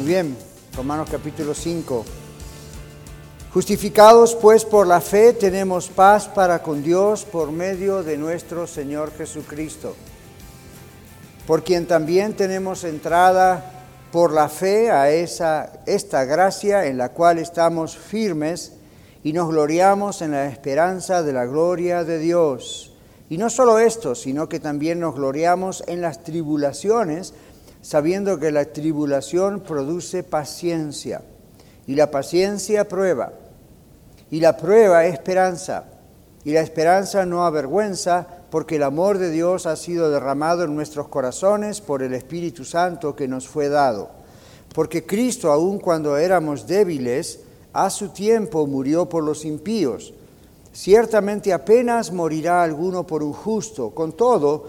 Muy bien, Romanos capítulo 5. Justificados pues por la fe tenemos paz para con Dios por medio de nuestro Señor Jesucristo, por quien también tenemos entrada por la fe a esa, esta gracia en la cual estamos firmes y nos gloriamos en la esperanza de la gloria de Dios. Y no solo esto, sino que también nos gloriamos en las tribulaciones, sabiendo que la tribulación produce paciencia, y la paciencia prueba, y la prueba esperanza, y la esperanza no avergüenza, porque el amor de Dios ha sido derramado en nuestros corazones por el Espíritu Santo que nos fue dado. Porque Cristo, aun cuando éramos débiles, a su tiempo murió por los impíos. Ciertamente apenas morirá alguno por un justo, con todo,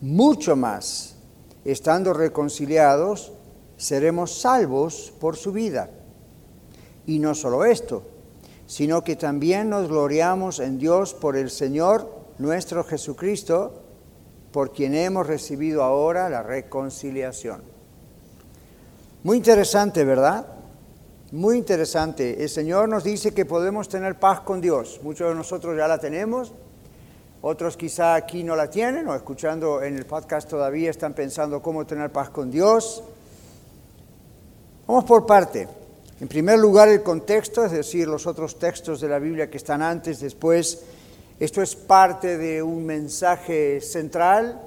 mucho más, estando reconciliados, seremos salvos por su vida. Y no solo esto, sino que también nos gloriamos en Dios por el Señor nuestro Jesucristo, por quien hemos recibido ahora la reconciliación. Muy interesante, ¿verdad? Muy interesante. El Señor nos dice que podemos tener paz con Dios. Muchos de nosotros ya la tenemos, otros quizá aquí no la tienen o escuchando en el podcast todavía están pensando cómo tener paz con Dios. Vamos por parte. En primer lugar, el contexto, es decir, los otros textos de la Biblia que están antes, después esto es parte de un mensaje central.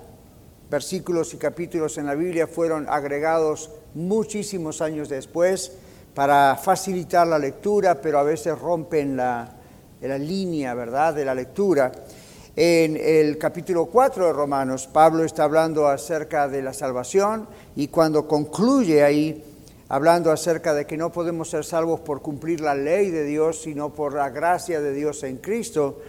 Versículos y capítulos en la Biblia fueron agregados muchísimos años después para facilitar la lectura, pero a veces rompen la, la línea, ¿verdad?, de la lectura. En el capítulo 4 de Romanos, Pablo está hablando acerca de la salvación y cuando concluye ahí, hablando acerca de que no podemos ser salvos por cumplir la ley de Dios, sino por la gracia de Dios en Cristo,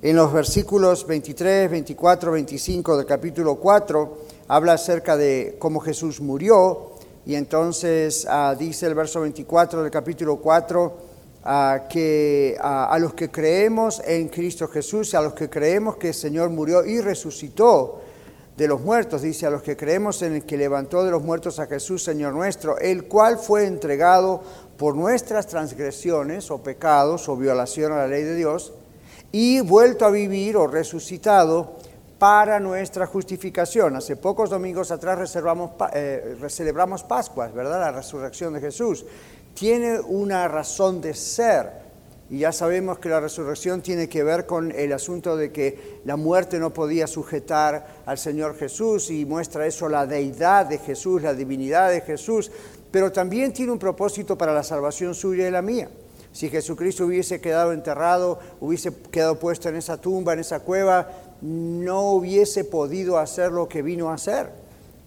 en los versículos 23, 24, 25 del capítulo 4 habla acerca de cómo Jesús murió y entonces ah, dice el verso 24 del capítulo 4 ah, que a los que creemos en Cristo Jesús, a los que creemos que el Señor murió y resucitó de los muertos, dice a los que creemos en el que levantó de los muertos a Jesús, Señor nuestro, el cual fue entregado por nuestras transgresiones o pecados o violación a la ley de Dios y vuelto a vivir o resucitado para nuestra justificación. Hace pocos domingos atrás reservamos, eh, celebramos Pascuas, ¿verdad? La resurrección de Jesús. Tiene una razón de ser. Y ya sabemos que la resurrección tiene que ver con el asunto de que la muerte no podía sujetar al Señor Jesús y muestra eso la deidad de Jesús, la divinidad de Jesús, pero también tiene un propósito para la salvación suya y la mía. Si Jesucristo hubiese quedado enterrado, hubiese quedado puesto en esa tumba, en esa cueva, no hubiese podido hacer lo que vino a hacer.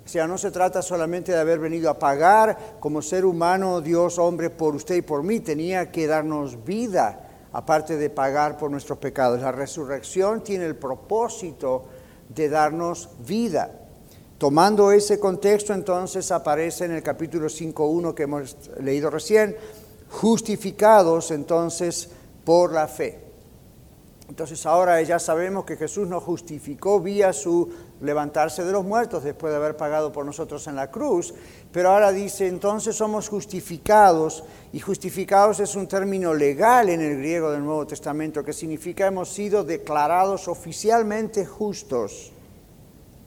O sea, no se trata solamente de haber venido a pagar como ser humano, Dios, hombre, por usted y por mí. Tenía que darnos vida, aparte de pagar por nuestros pecados. La resurrección tiene el propósito de darnos vida. Tomando ese contexto, entonces aparece en el capítulo 5.1 que hemos leído recién, justificados entonces por la fe. Entonces ahora ya sabemos que Jesús nos justificó vía su levantarse de los muertos después de haber pagado por nosotros en la cruz, pero ahora dice entonces somos justificados y justificados es un término legal en el griego del Nuevo Testamento que significa hemos sido declarados oficialmente justos.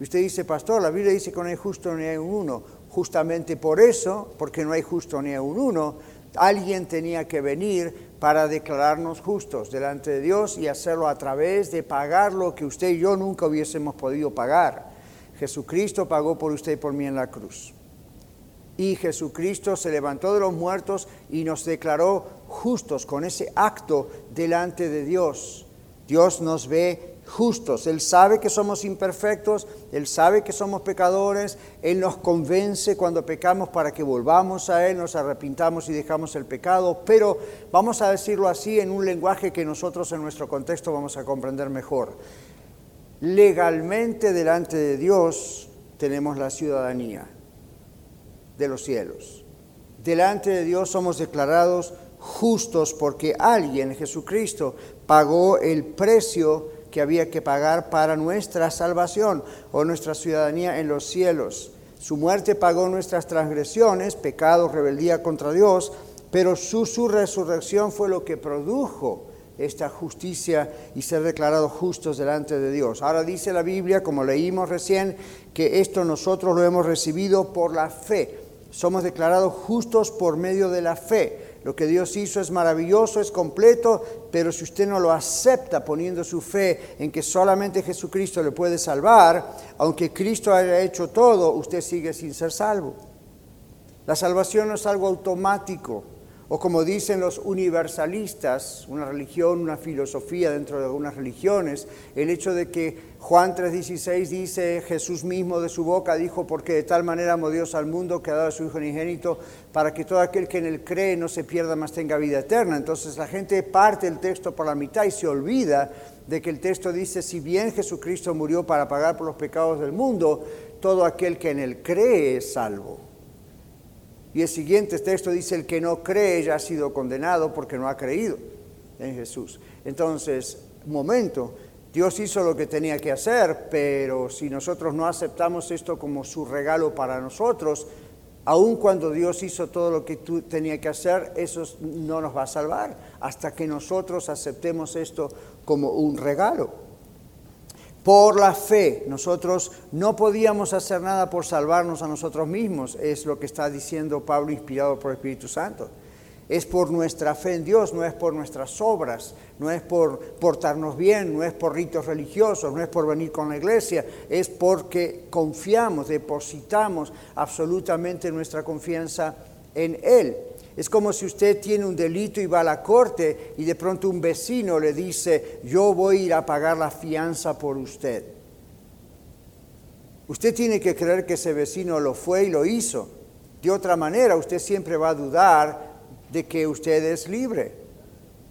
Y usted dice, pastor, la Biblia dice que no hay justo ni hay uno Justamente por eso, porque no hay justo ni un uno, alguien tenía que venir para declararnos justos delante de Dios y hacerlo a través de pagar lo que usted y yo nunca hubiésemos podido pagar. Jesucristo pagó por usted y por mí en la cruz. Y Jesucristo se levantó de los muertos y nos declaró justos con ese acto delante de Dios. Dios nos ve justos. Él sabe que somos imperfectos, Él sabe que somos pecadores, Él nos convence cuando pecamos para que volvamos a Él, nos arrepintamos y dejamos el pecado, pero vamos a decirlo así en un lenguaje que nosotros en nuestro contexto vamos a comprender mejor. Legalmente delante de Dios tenemos la ciudadanía de los cielos. Delante de Dios somos declarados justos porque alguien, Jesucristo, pagó el precio que había que pagar para nuestra salvación o nuestra ciudadanía en los cielos. Su muerte pagó nuestras transgresiones, pecados, rebeldía contra Dios, pero su, su resurrección fue lo que produjo esta justicia y ser declarados justos delante de Dios. Ahora dice la Biblia, como leímos recién, que esto nosotros lo hemos recibido por la fe. Somos declarados justos por medio de la fe. Lo que Dios hizo es maravilloso, es completo, pero si usted no lo acepta poniendo su fe en que solamente Jesucristo le puede salvar, aunque Cristo haya hecho todo, usted sigue sin ser salvo. La salvación no es algo automático, o como dicen los universalistas, una religión, una filosofía dentro de algunas religiones, el hecho de que Juan 3:16 dice, Jesús mismo de su boca dijo, porque de tal manera amó Dios al mundo que ha dado a su Hijo unigénito, para que todo aquel que en él cree no se pierda, más tenga vida eterna. Entonces la gente parte el texto por la mitad y se olvida de que el texto dice, si bien Jesucristo murió para pagar por los pecados del mundo, todo aquel que en él cree es salvo. Y el siguiente texto dice, el que no cree ya ha sido condenado porque no ha creído en Jesús. Entonces, momento, Dios hizo lo que tenía que hacer, pero si nosotros no aceptamos esto como su regalo para nosotros, aun cuando Dios hizo todo lo que tú tenía que hacer, eso no nos va a salvar hasta que nosotros aceptemos esto como un regalo por la fe. Nosotros no podíamos hacer nada por salvarnos a nosotros mismos, es lo que está diciendo Pablo inspirado por el Espíritu Santo. Es por nuestra fe en Dios, no es por nuestras obras, no es por portarnos bien, no es por ritos religiosos, no es por venir con la iglesia, es porque confiamos, depositamos absolutamente nuestra confianza en Él. Es como si usted tiene un delito y va a la corte y de pronto un vecino le dice, yo voy a ir a pagar la fianza por usted. Usted tiene que creer que ese vecino lo fue y lo hizo. De otra manera, usted siempre va a dudar de que usted es libre.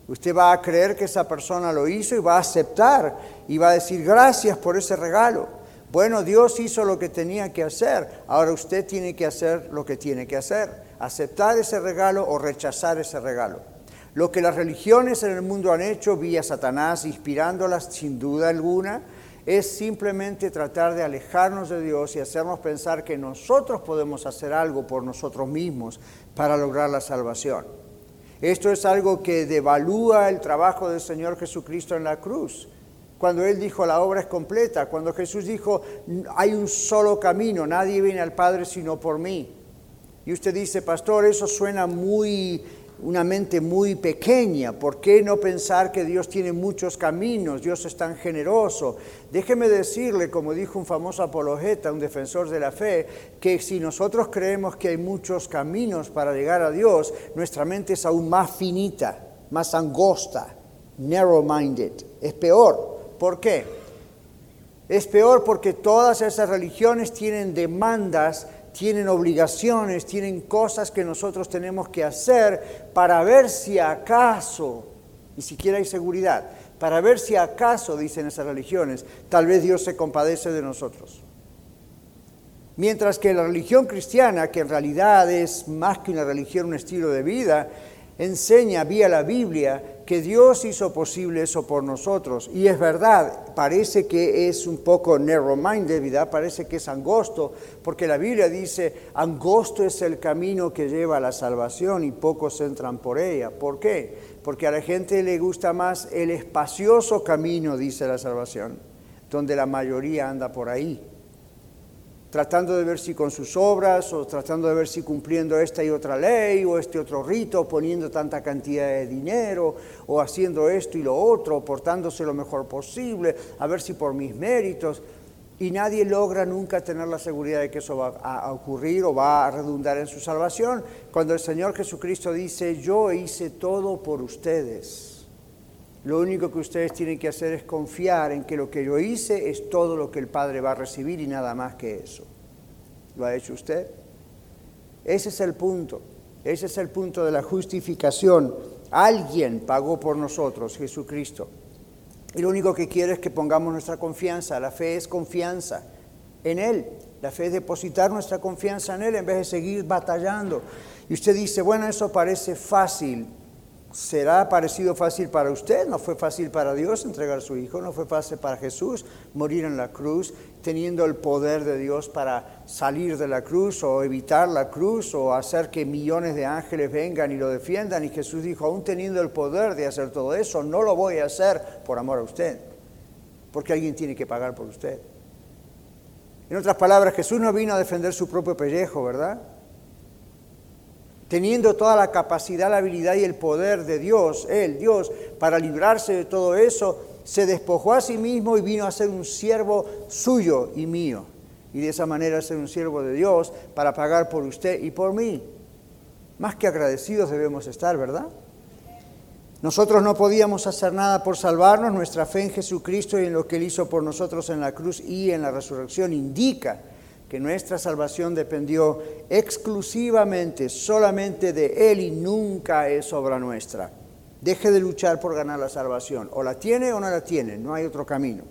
Usted va a creer que esa persona lo hizo y va a aceptar y va a decir gracias por ese regalo. Bueno, Dios hizo lo que tenía que hacer, ahora usted tiene que hacer lo que tiene que hacer aceptar ese regalo o rechazar ese regalo. Lo que las religiones en el mundo han hecho vía Satanás, inspirándolas sin duda alguna, es simplemente tratar de alejarnos de Dios y hacernos pensar que nosotros podemos hacer algo por nosotros mismos para lograr la salvación. Esto es algo que devalúa el trabajo del Señor Jesucristo en la cruz. Cuando Él dijo la obra es completa, cuando Jesús dijo hay un solo camino, nadie viene al Padre sino por mí. Y usted dice, pastor, eso suena muy, una mente muy pequeña. ¿Por qué no pensar que Dios tiene muchos caminos? Dios es tan generoso. Déjeme decirle, como dijo un famoso apologeta, un defensor de la fe, que si nosotros creemos que hay muchos caminos para llegar a Dios, nuestra mente es aún más finita, más angosta, narrow-minded. Es peor. ¿Por qué? Es peor porque todas esas religiones tienen demandas tienen obligaciones, tienen cosas que nosotros tenemos que hacer para ver si acaso, ni siquiera hay seguridad, para ver si acaso, dicen esas religiones, tal vez Dios se compadece de nosotros. Mientras que la religión cristiana, que en realidad es más que una religión, un estilo de vida, enseña vía la Biblia que Dios hizo posible eso por nosotros. Y es verdad, parece que es un poco narrow-minded, ¿verdad? Parece que es angosto, porque la Biblia dice, angosto es el camino que lleva a la salvación y pocos entran por ella. ¿Por qué? Porque a la gente le gusta más el espacioso camino, dice la salvación, donde la mayoría anda por ahí. Tratando de ver si con sus obras o tratando de ver si cumpliendo esta y otra ley o este otro rito, poniendo tanta cantidad de dinero o haciendo esto y lo otro, portándose lo mejor posible, a ver si por mis méritos. Y nadie logra nunca tener la seguridad de que eso va a ocurrir o va a redundar en su salvación. Cuando el Señor Jesucristo dice, yo hice todo por ustedes. Lo único que ustedes tienen que hacer es confiar en que lo que yo hice es todo lo que el Padre va a recibir y nada más que eso. ¿Lo ha hecho usted? Ese es el punto. Ese es el punto de la justificación. Alguien pagó por nosotros, Jesucristo. Y lo único que quiere es que pongamos nuestra confianza. La fe es confianza en Él. La fe es depositar nuestra confianza en Él en vez de seguir batallando. Y usted dice, bueno, eso parece fácil. ¿Será parecido fácil para usted? No fue fácil para Dios entregar a su Hijo, no fue fácil para Jesús morir en la cruz, teniendo el poder de Dios para salir de la cruz o evitar la cruz o hacer que millones de ángeles vengan y lo defiendan. Y Jesús dijo, aún teniendo el poder de hacer todo eso, no lo voy a hacer por amor a usted, porque alguien tiene que pagar por usted. En otras palabras, Jesús no vino a defender su propio pellejo, ¿verdad? Teniendo toda la capacidad, la habilidad y el poder de Dios, Él, Dios, para librarse de todo eso, se despojó a sí mismo y vino a ser un siervo suyo y mío. Y de esa manera ser un siervo de Dios para pagar por usted y por mí. Más que agradecidos debemos estar, ¿verdad? Nosotros no podíamos hacer nada por salvarnos, nuestra fe en Jesucristo y en lo que Él hizo por nosotros en la cruz y en la resurrección indica que nuestra salvación dependió exclusivamente, solamente de Él y nunca es obra nuestra. Deje de luchar por ganar la salvación. O la tiene o no la tiene, no hay otro camino.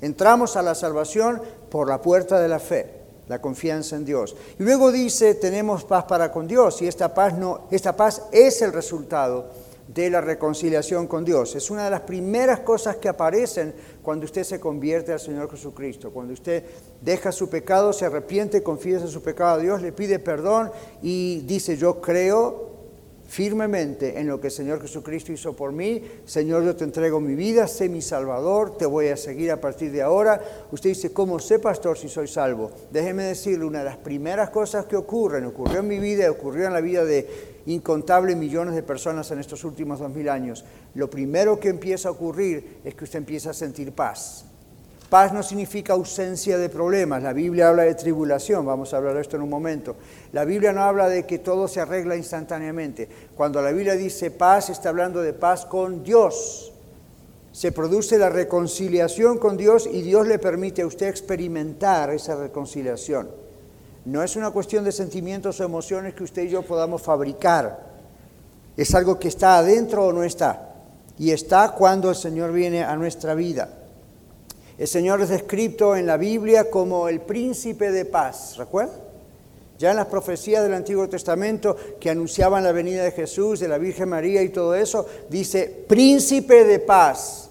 Entramos a la salvación por la puerta de la fe, la confianza en Dios. Y luego dice, tenemos paz para con Dios y esta paz, no, esta paz es el resultado de la reconciliación con Dios. Es una de las primeras cosas que aparecen cuando usted se convierte al Señor Jesucristo. Cuando usted deja su pecado, se arrepiente, confiesa su pecado a Dios, le pide perdón y dice, yo creo firmemente en lo que el Señor Jesucristo hizo por mí. Señor, yo te entrego mi vida, sé mi Salvador, te voy a seguir a partir de ahora. Usted dice, ¿cómo sé, pastor, si soy salvo? Déjeme decirle, una de las primeras cosas que ocurren, ocurrió en mi vida, ocurrió en la vida de incontables millones de personas en estos últimos dos mil años, lo primero que empieza a ocurrir es que usted empieza a sentir paz. Paz no significa ausencia de problemas. La Biblia habla de tribulación, vamos a hablar de esto en un momento. La Biblia no habla de que todo se arregla instantáneamente. Cuando la Biblia dice paz, está hablando de paz con Dios. Se produce la reconciliación con Dios y Dios le permite a usted experimentar esa reconciliación. No es una cuestión de sentimientos o emociones que usted y yo podamos fabricar. Es algo que está adentro o no está. Y está cuando el Señor viene a nuestra vida. El Señor es descrito en la Biblia como el príncipe de paz, ¿recuerdan? Ya en las profecías del Antiguo Testamento que anunciaban la venida de Jesús, de la Virgen María y todo eso, dice príncipe de paz,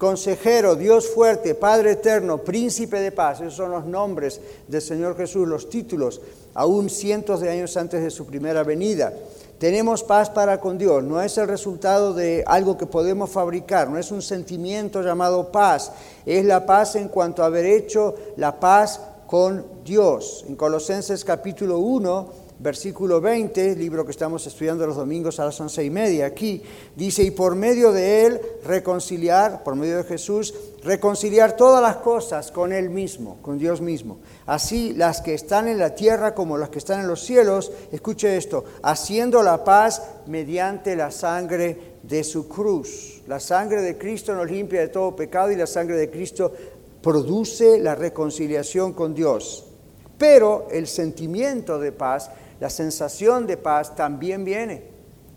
consejero, Dios fuerte, Padre eterno, príncipe de paz. Esos son los nombres del Señor Jesús, los títulos, aún cientos de años antes de su primera venida. Tenemos paz para con Dios, no es el resultado de algo que podemos fabricar, no es un sentimiento llamado paz, es la paz en cuanto a haber hecho la paz con Dios. En Colosenses capítulo 1, versículo 20, libro que estamos estudiando los domingos a las once y media, aquí dice, y por medio de él reconciliar, por medio de Jesús, reconciliar todas las cosas con él mismo, con Dios mismo. Así las que están en la tierra como las que están en los cielos, escuche esto, haciendo la paz mediante la sangre de su cruz. La sangre de Cristo nos limpia de todo pecado y la sangre de Cristo produce la reconciliación con Dios. Pero el sentimiento de paz la sensación de paz también viene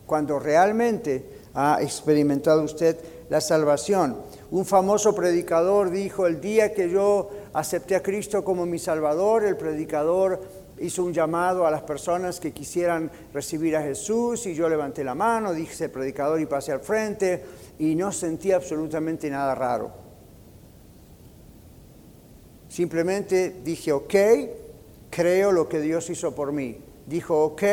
cuando realmente ha experimentado usted la salvación. Un famoso predicador dijo, el día que yo acepté a Cristo como mi Salvador, el predicador hizo un llamado a las personas que quisieran recibir a Jesús y yo levanté la mano, dije predicador y pasé al frente y no sentí absolutamente nada raro. Simplemente dije, ok, creo lo que Dios hizo por mí dijo, ok,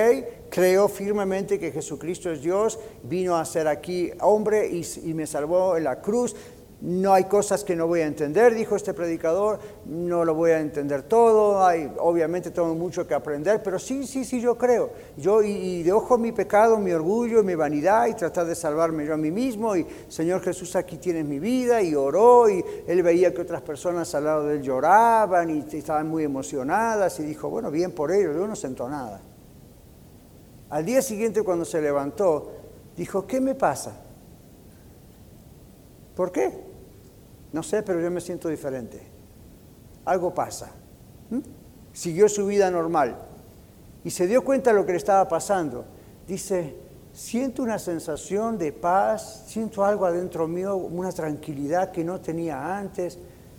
creo firmemente que Jesucristo es Dios, vino a ser aquí hombre y, me salvó en la cruz. No hay cosas que no voy a entender, dijo este predicador, no lo voy a entender todo, hay, obviamente tengo mucho que aprender, pero sí, sí, sí, yo creo. Yo y, y de ojo mi pecado, mi orgullo, mi vanidad y tratar de salvarme yo a mí mismo y Señor Jesús aquí tienes mi vida y oró y él veía que otras personas al lado de él lloraban y estaban muy emocionadas y dijo, bueno, bien por ellos, yo no siento nada. Al día siguiente cuando se levantó, dijo, ¿qué me pasa? ¿Por qué? No sé, pero yo me siento diferente. Algo pasa. Siguió su vida normal y se dio cuenta de lo que le estaba pasando. Dice, siento una sensación de paz, siento algo adentro mío, una tranquilidad que no tenía antes.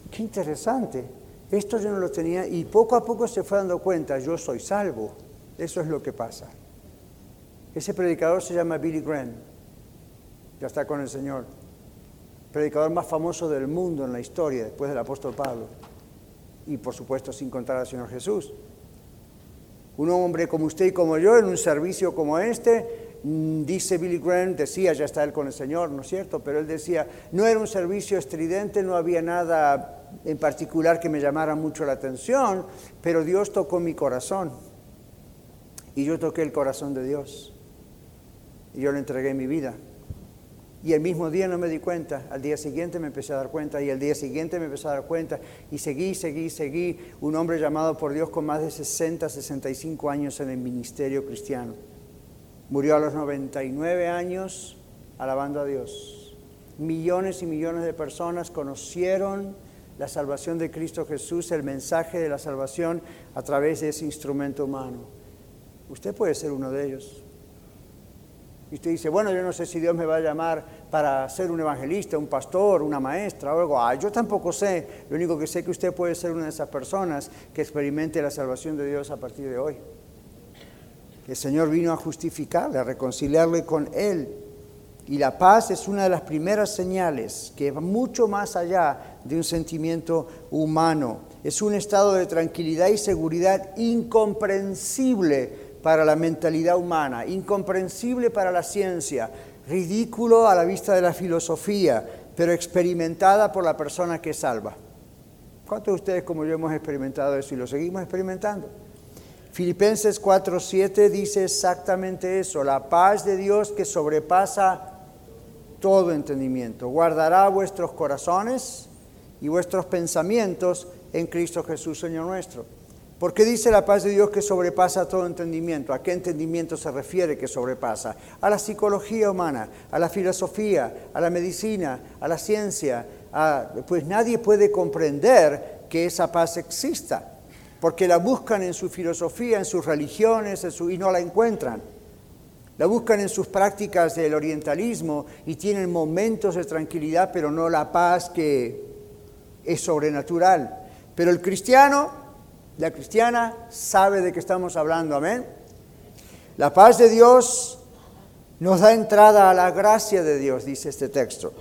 Qué interesante. Esto yo no lo tenía y poco a poco se fue dando cuenta, yo soy salvo. Eso es lo que pasa. Ese predicador se llama Billy Graham. Ya está con el Señor predicador más famoso del mundo en la historia, después del apóstol Pablo. Y por supuesto sin contar al Señor Jesús. Un hombre como usted y como yo en un servicio como este, mm, dice Billy Graham, decía, ya está él con el Señor, ¿no es cierto? Pero él decía, no era un servicio estridente, no había nada en particular que me llamara mucho la atención, pero Dios tocó mi corazón. Y yo toqué el corazón de Dios. Y yo le entregué mi vida. Y el mismo día no me di cuenta, al día siguiente me empecé a dar cuenta y al día siguiente me empecé a dar cuenta y seguí, seguí, seguí, un hombre llamado por Dios con más de 60, 65 años en el ministerio cristiano. Murió a los 99 años alabando a Dios. Millones y millones de personas conocieron la salvación de Cristo Jesús, el mensaje de la salvación a través de ese instrumento humano. Usted puede ser uno de ellos. Y usted dice, bueno, yo no sé si Dios me va a llamar para ser un evangelista, un pastor, una maestra o algo. Ah, yo tampoco sé. Lo único que sé es que usted puede ser una de esas personas que experimente la salvación de Dios a partir de hoy. El Señor vino a justificarle, a reconciliarle con Él. Y la paz es una de las primeras señales que va mucho más allá de un sentimiento humano. Es un estado de tranquilidad y seguridad incomprensible para la mentalidad humana, incomprensible para la ciencia, ridículo a la vista de la filosofía, pero experimentada por la persona que salva. ¿Cuántos de ustedes como yo hemos experimentado eso y lo seguimos experimentando? Filipenses 4:7 dice exactamente eso, la paz de Dios que sobrepasa todo entendimiento, guardará vuestros corazones y vuestros pensamientos en Cristo Jesús, Señor nuestro. ¿Por qué dice la paz de Dios que sobrepasa todo entendimiento? ¿A qué entendimiento se refiere que sobrepasa? A la psicología humana, a la filosofía, a la medicina, a la ciencia. pues nadie puede comprender que esa paz exista, porque la buscan en su filosofía, en sus religiones y no la encuentran. La buscan en sus prácticas del orientalismo y tienen momentos de tranquilidad, pero no la paz que es sobrenatural. Pero el cristiano la cristiana sabe de qué estamos hablando, amén. La paz de Dios nos da entrada a la gracia de Dios, dice este texto.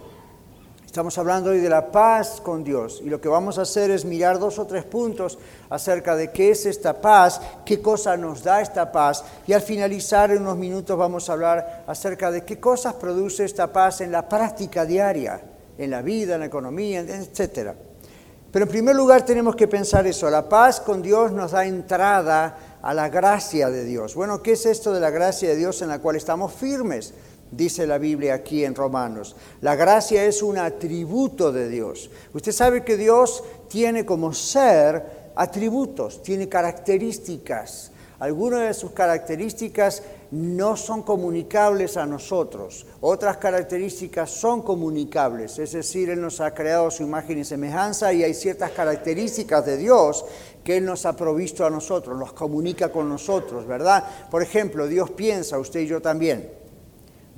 Estamos hablando hoy de la paz con Dios y lo que vamos a hacer es mirar dos o tres puntos acerca de qué es esta paz, qué cosa nos da esta paz y al finalizar en unos minutos vamos a hablar acerca de qué cosas produce esta paz en la práctica diaria, en la vida, en la economía, etcétera. Pero en primer lugar tenemos que pensar eso, la paz con Dios nos da entrada a la gracia de Dios. Bueno, ¿qué es esto de la gracia de Dios en la cual estamos firmes? Dice la Biblia aquí en Romanos. La gracia es un atributo de Dios. Usted sabe que Dios tiene como ser atributos, tiene características. Algunas de sus características no son comunicables a nosotros. Otras características son comunicables, es decir, Él nos ha creado su imagen y semejanza y hay ciertas características de Dios que Él nos ha provisto a nosotros, los comunica con nosotros, ¿verdad? Por ejemplo, Dios piensa, usted y yo también.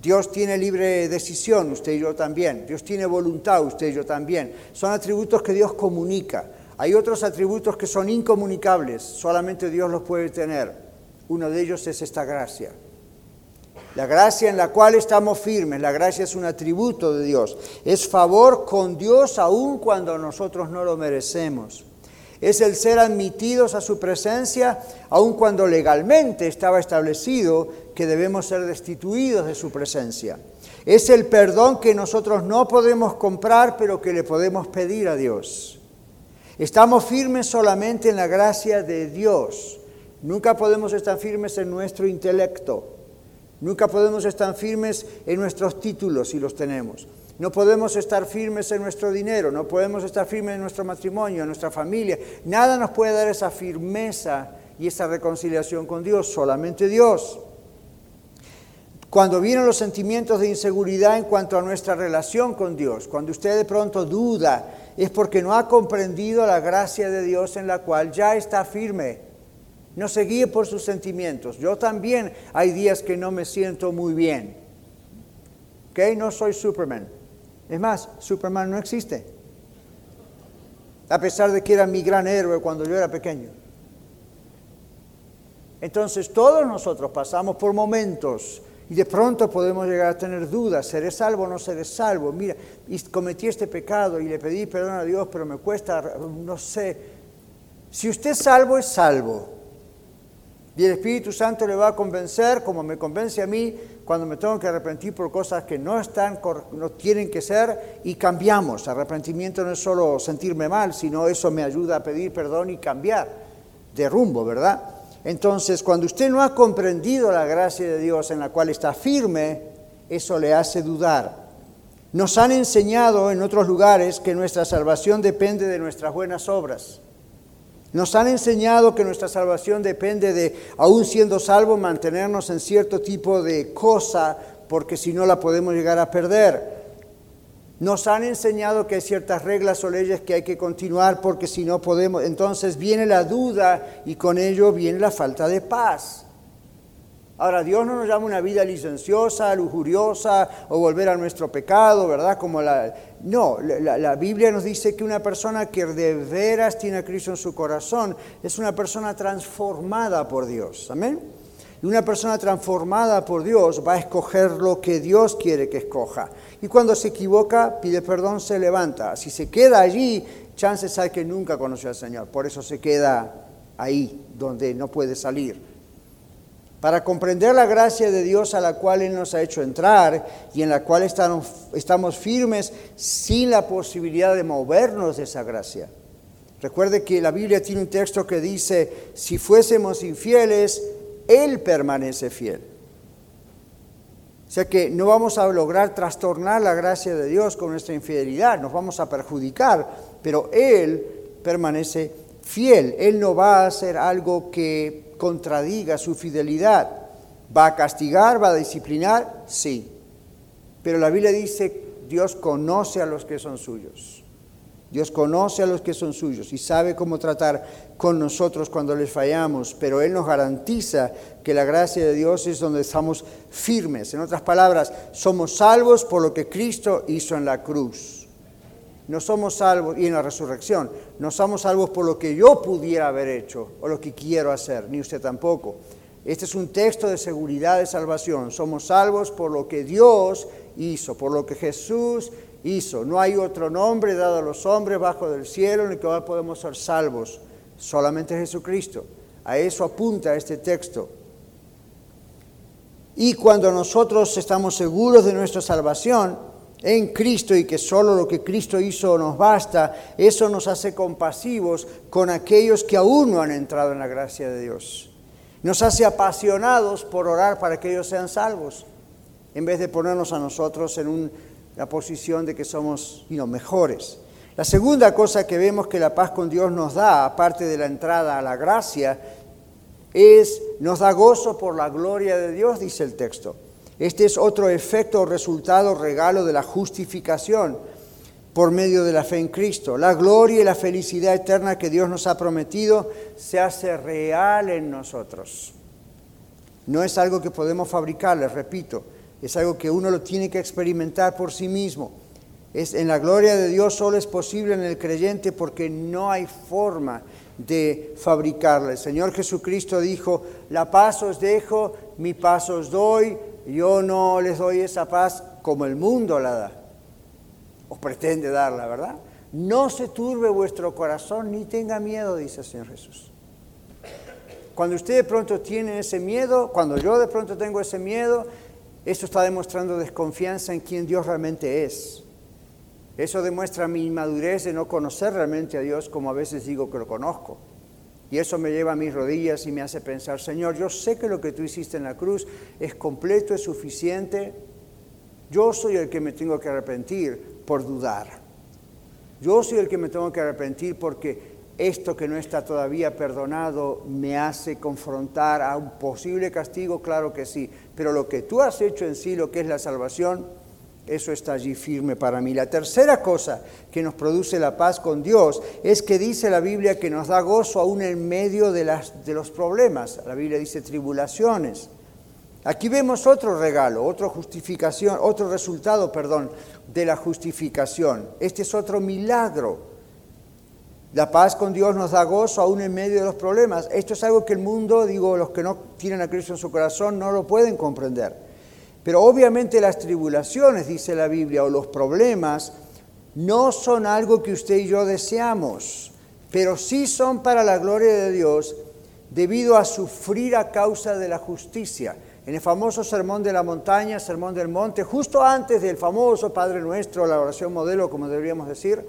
Dios tiene libre decisión, usted y yo también. Dios tiene voluntad, usted y yo también. Son atributos que Dios comunica. Hay otros atributos que son incomunicables, solamente Dios los puede tener. Uno de ellos es esta gracia. La gracia en la cual estamos firmes, la gracia es un atributo de Dios. Es favor con Dios aun cuando nosotros no lo merecemos. Es el ser admitidos a su presencia aun cuando legalmente estaba establecido que debemos ser destituidos de su presencia. Es el perdón que nosotros no podemos comprar, pero que le podemos pedir a Dios. Estamos firmes solamente en la gracia de Dios. Nunca podemos estar firmes en nuestro intelecto. Nunca podemos estar firmes en nuestros títulos si los tenemos. No podemos estar firmes en nuestro dinero, no podemos estar firmes en nuestro matrimonio, en nuestra familia. Nada nos puede dar esa firmeza y esa reconciliación con Dios, solamente Dios. Cuando vienen los sentimientos de inseguridad en cuanto a nuestra relación con Dios, cuando usted de pronto duda, es porque no ha comprendido la gracia de Dios en la cual ya está firme. No se guíe por sus sentimientos. Yo también hay días que no me siento muy bien. ¿Ok? No soy Superman. Es más, Superman no existe. A pesar de que era mi gran héroe cuando yo era pequeño. Entonces todos nosotros pasamos por momentos y de pronto podemos llegar a tener dudas, ¿seré salvo o no seré salvo? Mira, y cometí este pecado y le pedí perdón a Dios, pero me cuesta, no sé. Si usted es salvo, es salvo. Y el Espíritu Santo le va a convencer, como me convence a mí, cuando me tengo que arrepentir por cosas que no están, no tienen que ser, y cambiamos. Arrepentimiento no es solo sentirme mal, sino eso me ayuda a pedir perdón y cambiar de rumbo, ¿verdad? Entonces, cuando usted no ha comprendido la gracia de Dios en la cual está firme, eso le hace dudar. Nos han enseñado en otros lugares que nuestra salvación depende de nuestras buenas obras. Nos han enseñado que nuestra salvación depende de, aún siendo salvos, mantenernos en cierto tipo de cosa, porque si no la podemos llegar a perder. Nos han enseñado que hay ciertas reglas o leyes que hay que continuar porque si no podemos, entonces viene la duda y con ello viene la falta de paz. Ahora, Dios no nos llama una vida licenciosa, lujuriosa o volver a nuestro pecado, ¿verdad? Como la, no, la, Biblia nos dice que una persona que de veras tiene a Cristo en su corazón es una persona transformada por Dios. Amén. Y una persona transformada por Dios va a escoger lo que Dios quiere que escoja. Y cuando se equivoca, pide perdón, se levanta. Si se queda allí, chances hay que nunca conoció al Señor. Por eso se queda ahí, donde no puede salir para comprender la gracia de Dios a la cual Él nos ha hecho entrar y en la cual estamos, firmes sin la posibilidad de movernos de esa gracia. Recuerde que la Biblia tiene un texto que dice, si fuésemos infieles, Él permanece fiel. O sea que no vamos a lograr trastornar la gracia de Dios con nuestra infidelidad, nos vamos a perjudicar, pero Él permanece fiel. Él no va a hacer algo que contradiga su fidelidad. ¿Va a castigar? ¿Va a disciplinar? Sí. Pero la Biblia dice, Dios conoce a los que son suyos. Dios conoce a los que son suyos y sabe cómo tratar con nosotros cuando les fallamos, pero Él nos garantiza que la gracia de Dios es donde estamos firmes. En otras palabras, somos salvos por lo que Cristo hizo en la cruz. No somos salvos, y en la resurrección, no somos salvos por lo que yo pudiera haber hecho o lo que quiero hacer, ni usted tampoco. Este es un texto de seguridad de salvación. Somos salvos por lo que Dios hizo, por lo que Jesús hizo. No hay otro nombre dado a los hombres bajo del cielo en el que podemos ser salvos, solamente Jesucristo. A eso apunta este texto. Y cuando nosotros estamos seguros de nuestra salvación, en Cristo y que solo lo que Cristo hizo nos basta, eso nos hace compasivos con aquellos que aún no han entrado en la gracia de Dios. Nos hace apasionados por orar para que ellos sean salvos, en vez de ponernos a nosotros en la posición de que somos mejores. La segunda cosa que vemos que la paz con Dios nos da, aparte de la entrada a la gracia, es nos da gozo por la gloria de Dios, dice el texto. Este es otro efecto, resultado, regalo de la justificación por medio de la fe en Cristo. La gloria y la felicidad eterna que Dios nos ha prometido se hace real en nosotros. No es algo que podemos fabricar, les repito, es algo que uno lo tiene que experimentar por sí mismo. Es, en la gloria de Dios solo es posible en el creyente porque no hay forma de fabricarla. El Señor Jesucristo dijo, la paz os dejo, mi paz os doy, yo no les doy esa paz como el mundo la da, o pretende darla, ¿verdad? No se turbe vuestro corazón ni tenga miedo, dice el Señor Jesús. Cuando usted de pronto tiene ese miedo, cuando yo de pronto tengo ese miedo, Esto está demostrando desconfianza en quien Dios realmente es. Eso demuestra mi inmadurez de no conocer realmente a Dios como a veces digo que lo conozco. Y eso me lleva a mis rodillas y me hace pensar, Señor, yo sé que lo que tú hiciste en la cruz es completo, es suficiente. Yo soy el que me tengo que arrepentir por dudar. Yo soy el que me tengo que arrepentir porque esto que no está todavía perdonado me hace confrontar a un posible castigo, claro que sí. Pero lo que tú has hecho en sí, lo que es la salvación, eso está allí firme para mí. La tercera cosa que nos produce la paz con Dios es que dice la Biblia que nos da gozo aún en medio de, las, de los problemas. La Biblia dice tribulaciones. Aquí vemos otro regalo, otra justificación, otro resultado, perdón, de la justificación. Este es otro milagro. La paz con Dios nos da gozo aún en medio de los problemas. Esto es algo que el mundo, digo, los que no tienen a Cristo en su corazón, no lo pueden comprender. Pero obviamente las tribulaciones, dice la Biblia, o los problemas, no son algo que usted y yo deseamos, pero sí son para la gloria de Dios debido a sufrir a causa de la justicia. En el famoso Sermón de la Montaña, Sermón del Monte, justo antes del famoso Padre Nuestro, la oración modelo, como deberíamos decir,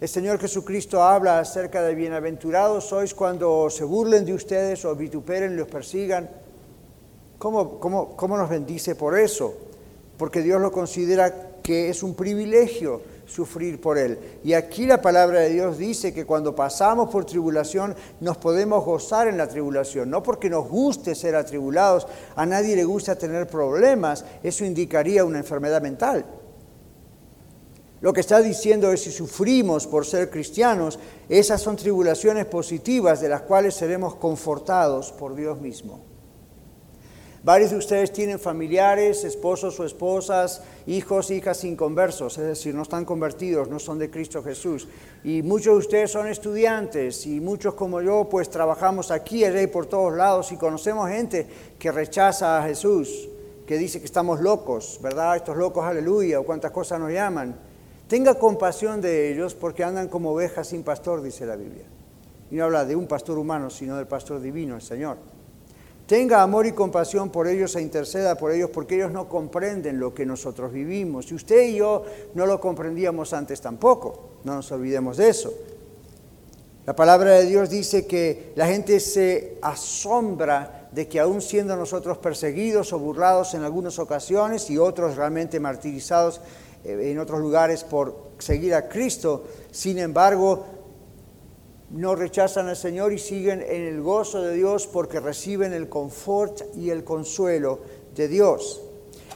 el Señor Jesucristo habla acerca de bienaventurados sois cuando se burlen de ustedes o vituperen, los persigan ¿Cómo, nos bendice por eso? Porque Dios lo considera que es un privilegio sufrir por Él. Y aquí la palabra de Dios dice que cuando pasamos por tribulación nos podemos gozar en la tribulación, no porque nos guste ser atribulados, a nadie le gusta tener problemas, eso indicaría una enfermedad mental. Lo que está diciendo es si sufrimos por ser cristianos, esas son tribulaciones positivas de las cuales seremos confortados por Dios mismo. Varios de ustedes tienen familiares, esposos o esposas, hijos, hijas inconversos, es decir, no están convertidos, no son de Cristo Jesús. Y muchos de ustedes son estudiantes y muchos como yo pues trabajamos aquí, allá y por todos lados y conocemos gente que rechaza a Jesús, que dice que estamos locos, ¿verdad? Estos locos, aleluya, o cuántas cosas nos llaman. Tenga compasión de ellos porque andan como ovejas sin pastor, dice la Biblia. Y no habla de un pastor humano, sino del pastor divino, el Señor. Tenga amor y compasión por ellos e interceda por ellos porque ellos no comprenden lo que nosotros vivimos. Y usted y yo no lo comprendíamos antes tampoco. No nos olvidemos de eso. La palabra de Dios dice que la gente se asombra de que aún siendo nosotros perseguidos o burlados en algunas ocasiones y otros realmente martirizados eh, en otros lugares por seguir a Cristo, sin embargo no rechazan al Señor y siguen en el gozo de Dios porque reciben el confort y el consuelo de Dios.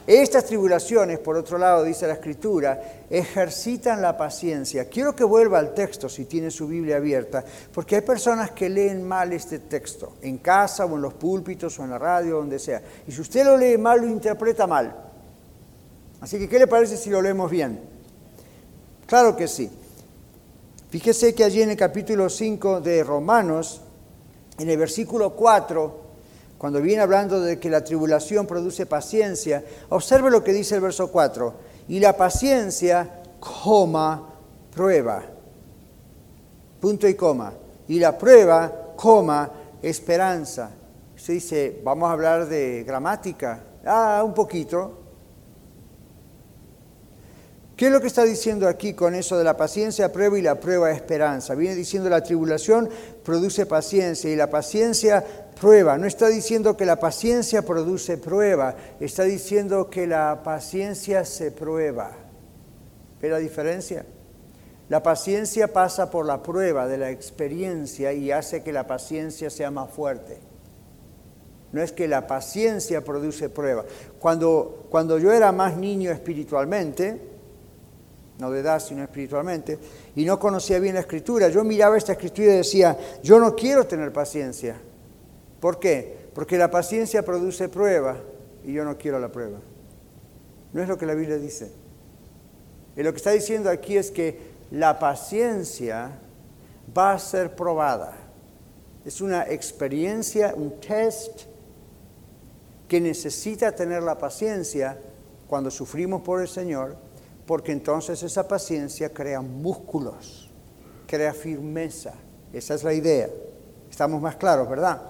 Estas tribulaciones, por otro lado, dice la Escritura, ejercitan la paciencia. Quiero que vuelva al texto si tiene su Biblia abierta, porque hay personas que leen mal este texto, en casa o en los púlpitos o en la radio, donde sea. Y si usted lo lee mal, lo interpreta mal. Así que, ¿qué le parece si lo leemos bien? Claro que sí. Fíjese que allí en el capítulo 5 de Romanos, en el versículo 4, cuando viene hablando de que la tribulación produce paciencia, observe lo que dice el verso 4, y la paciencia, coma, prueba, punto y coma, y la prueba, coma, esperanza. Se dice, vamos a hablar de gramática, ah, un poquito, ¿Qué es lo que está diciendo aquí con eso de la paciencia prueba y la prueba esperanza? Viene diciendo la tribulación produce paciencia y la paciencia prueba. No está diciendo que la paciencia produce prueba, está diciendo que la paciencia se prueba. ¿Ve la diferencia? La paciencia pasa por la prueba de la experiencia y hace que la paciencia sea más fuerte. No es que la paciencia produce prueba. Cuando, cuando yo era más niño espiritualmente, no de edad, sino espiritualmente, y no conocía bien la escritura. Yo miraba esta escritura y decía, yo no quiero tener paciencia. ¿Por qué? Porque la paciencia produce prueba y yo no quiero la prueba. No es lo que la Biblia dice. Y lo que está diciendo aquí es que la paciencia va a ser probada. Es una experiencia, un test que necesita tener la paciencia cuando sufrimos por el Señor porque entonces esa paciencia crea músculos, crea firmeza. Esa es la idea. Estamos más claros, ¿verdad?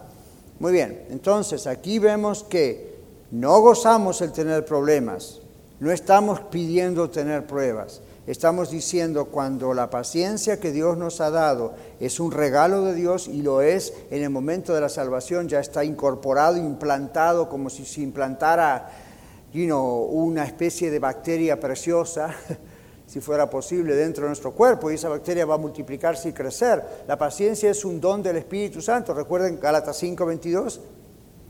Muy bien, entonces aquí vemos que No gozamos el tener problemas, no estamos pidiendo tener pruebas. Estamos diciendo cuando la paciencia que Dios nos ha dado es un regalo de Dios y lo es en el momento de la salvación, ya está incorporado, implantado, como si se implantara una especie de bacteria preciosa, si fuera posible, dentro de nuestro cuerpo y esa bacteria va a multiplicarse y crecer. La paciencia es un don del Espíritu Santo. Recuerden Gálatas 5:22,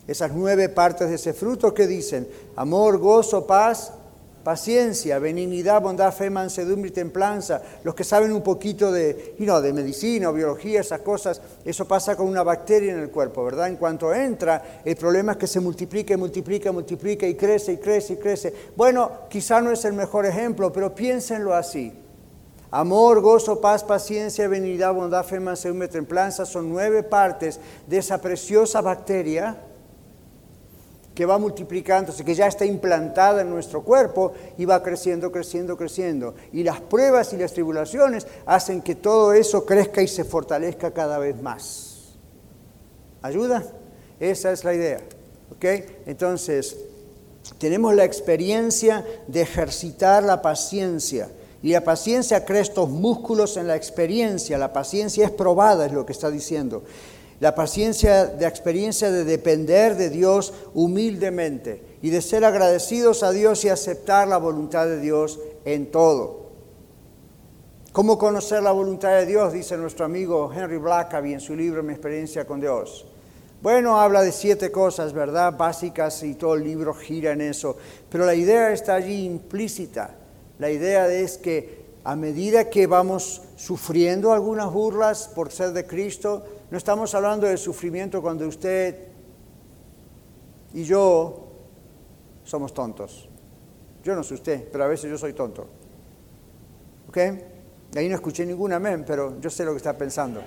esas nueve partes de ese fruto que dicen amor, gozo, paz, paciencia, benignidad, bondad, fe, mansedumbre y templanza. Los que saben un poquito de, de medicina o biología, esas cosas, eso pasa con una bacteria en el cuerpo, ¿verdad? En cuanto entra, el problema es que se multiplica multiplica, multiplica y crece y crece y crece. Bueno, quizá no es el mejor ejemplo, pero piénsenlo así. Amor, gozo, paz, paciencia, benignidad, bondad, fe, mansedumbre, templanza son nueve partes de esa preciosa bacteria que va multiplicándose, que ya está implantada en nuestro cuerpo y va creciendo, creciendo, creciendo. Y las pruebas y las tribulaciones hacen que todo eso crezca y se fortalezca cada vez más. ¿Ayuda? Esa es la idea. ¿Ok? Entonces, tenemos la experiencia de ejercitar la paciencia. Y la paciencia crea estos músculos en la experiencia. La paciencia es probada, es lo que está diciendo la paciencia de experiencia de depender de Dios humildemente y de ser agradecidos a Dios y aceptar la voluntad de Dios en todo. ¿Cómo conocer la voluntad de Dios? Dice nuestro amigo Henry Blackaby en su libro Mi experiencia con Dios. Bueno, habla de siete cosas, ¿verdad? Básicas y todo el libro gira en eso. Pero la idea está allí implícita. La idea es que a medida que vamos sufriendo algunas burlas por ser de Cristo, no estamos hablando de sufrimiento cuando usted y yo somos tontos. Yo no soy usted, pero a veces yo soy tonto. ¿Ok? Ahí no escuché ningún amén, pero yo sé lo que está pensando.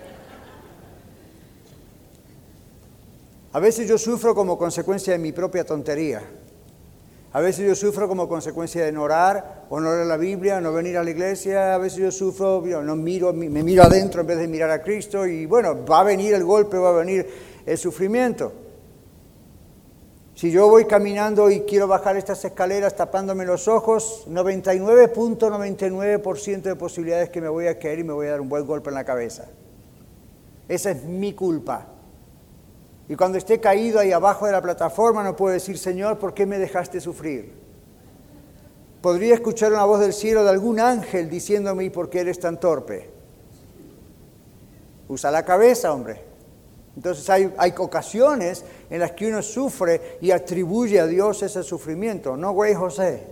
A veces yo sufro como consecuencia de mi propia tontería. A veces yo sufro como consecuencia de no orar, o no leer la Biblia, no venir a la iglesia. A veces yo sufro, no miro, me miro adentro en vez de mirar a Cristo. Y bueno, va a venir el golpe, va a venir el sufrimiento. Si yo voy caminando y quiero bajar estas escaleras tapándome los ojos, 99.99% de posibilidades que me voy a caer y me voy a dar un buen golpe en la cabeza. Esa es mi culpa. Y cuando esté caído ahí abajo de la plataforma no puedo decir, Señor, ¿por qué me dejaste sufrir? Podría escuchar una voz del cielo de algún ángel diciéndome, ¿y por qué eres tan torpe? Usa la cabeza, hombre. Entonces hay, hay, ocasiones en las que uno sufre y atribuye a Dios ese sufrimiento. No, güey, José.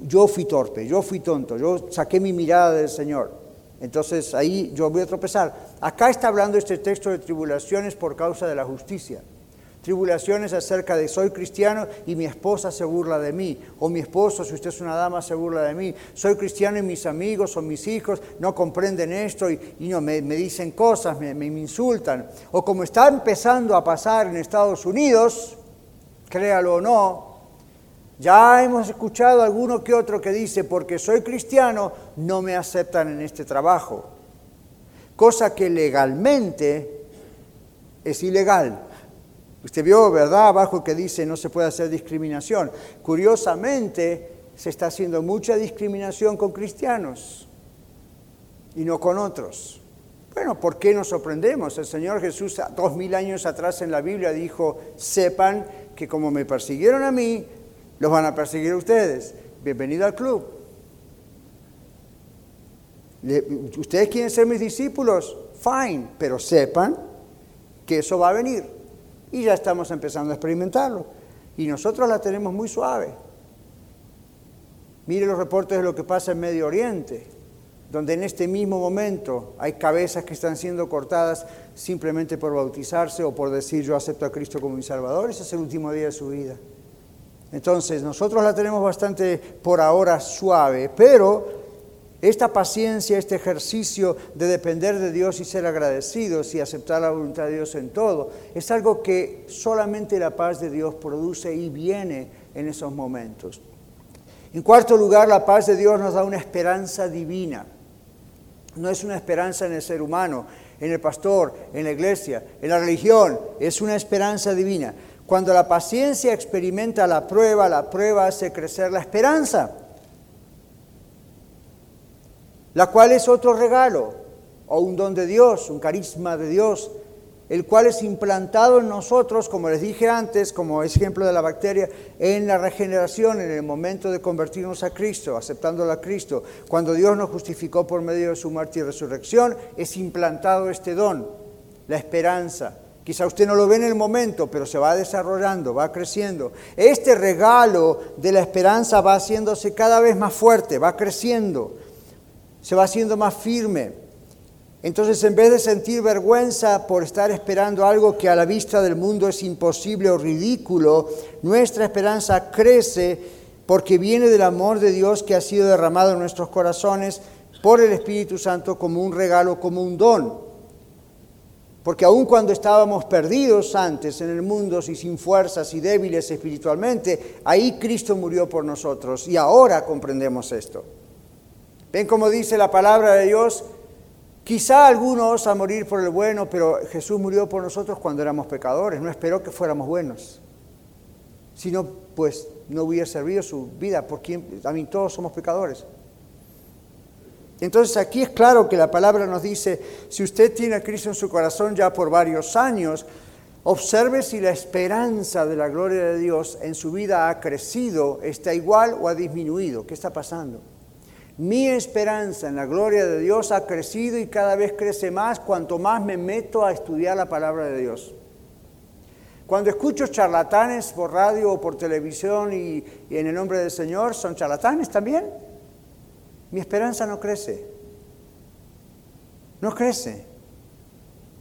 Yo fui torpe, yo fui tonto, yo saqué mi mirada del Señor. Entonces ahí yo voy a tropezar. Acá está hablando este texto de tribulaciones por causa de la justicia. Tribulaciones acerca de soy cristiano y mi esposa se burla de mí. O mi esposo, si usted es una dama, se burla de mí. Soy cristiano y mis amigos o mis hijos no comprenden esto y, no, me, dicen cosas, me, me insultan. O como está empezando a pasar en Estados Unidos, créalo o no, ya hemos escuchado alguno que otro que dice, porque soy cristiano, no me aceptan en este trabajo. Cosa que legalmente es ilegal. Usted vio, ¿verdad? Abajo que dice no se puede hacer discriminación. Curiosamente, se está haciendo mucha discriminación con cristianos y no con otros. Bueno, ¿por qué nos sorprendemos? El Señor Jesús dos mil años atrás en la Biblia dijo, sepan que como me persiguieron a mí, los van a perseguir ustedes. Bienvenido al club. ustedes quieren ser mis discípulos, fine, pero sepan que eso va a venir. Y ya estamos empezando a experimentarlo. Y nosotros la tenemos muy suave. Mire los reportes de lo que pasa en Medio Oriente, donde en este mismo momento hay cabezas que están siendo cortadas simplemente por bautizarse o por decir yo acepto a Cristo como mi Salvador. Ese es el último día de su vida. Entonces, nosotros la tenemos bastante por ahora suave, pero esta paciencia, este ejercicio de depender de Dios y ser agradecidos y aceptar la voluntad de Dios en todo, es algo que solamente la paz de Dios produce y viene en esos momentos. En cuarto lugar, la paz de Dios nos da una esperanza divina. No es una esperanza en el ser humano, en el pastor, en la iglesia, en la religión, es una esperanza divina. Cuando la paciencia experimenta la prueba, la prueba hace crecer la esperanza, la cual es otro regalo o un don de Dios, un carisma de Dios el cual es implantado en nosotros, como les dije antes, como ejemplo de la bacteria, en la regeneración, en el momento de convertirnos a Cristo, aceptando a Cristo. Cuando Dios nos justificó por medio de su muerte y resurrección, es implantado este don, la esperanza. Quizá usted no lo ve en el momento, pero se va desarrollando, va creciendo. Este regalo de la esperanza va haciéndose cada vez más fuerte, va creciendo, se va haciendo más firme. Entonces, en vez de sentir vergüenza por estar esperando algo que a la vista del mundo es imposible o ridículo, nuestra esperanza crece porque viene del amor de Dios que ha sido derramado en nuestros corazones por el Espíritu Santo como un regalo, como un don. Porque aun cuando estábamos perdidos antes en el mundo y sin fuerzas y débiles espiritualmente, ahí Cristo murió por nosotros y ahora comprendemos esto. ¿Ven cómo dice la palabra de Dios? Quizá algunos a morir por el bueno, pero Jesús murió por nosotros cuando éramos pecadores, no esperó que fuéramos buenos. Si no, pues no hubiera servido su vida, porque a mí todos somos pecadores. Entonces aquí es claro que la palabra nos dice, si usted tiene a Cristo en su corazón ya por varios años, observe si la esperanza de la gloria de Dios en su vida ha crecido, está igual o ha disminuido. ¿Qué está pasando? Mi esperanza en la gloria de Dios ha crecido y cada vez crece más cuanto más me meto a estudiar la palabra de Dios. Cuando escucho charlatanes por radio o por televisión y, en el nombre del Señor, ¿son charlatanes también? Mi esperanza no crece. No crece.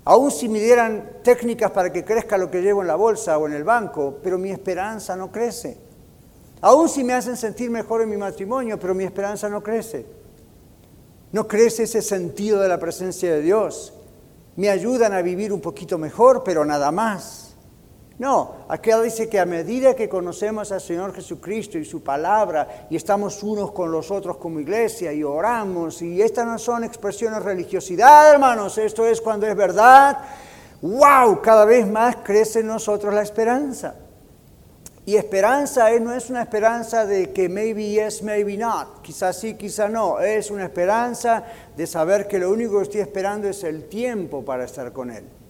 Aún si me dieran técnicas para que crezca lo que llevo en la bolsa o en el banco, pero mi esperanza no crece. Aún si me hacen sentir mejor en mi matrimonio, pero mi esperanza no crece. No crece ese sentido de la presencia de Dios. Me ayudan a vivir un poquito mejor, pero nada más. No, aquí dice que a medida que conocemos al Señor Jesucristo y su palabra y estamos unos con los otros como iglesia y oramos, y estas no son expresiones religiosidad, hermanos, esto es cuando es verdad, wow, cada vez más crece en nosotros la esperanza. Y esperanza no es una esperanza de que maybe yes, maybe not, quizás sí, quizás no, es una esperanza de saber que lo único que estoy esperando es el tiempo para estar con Él.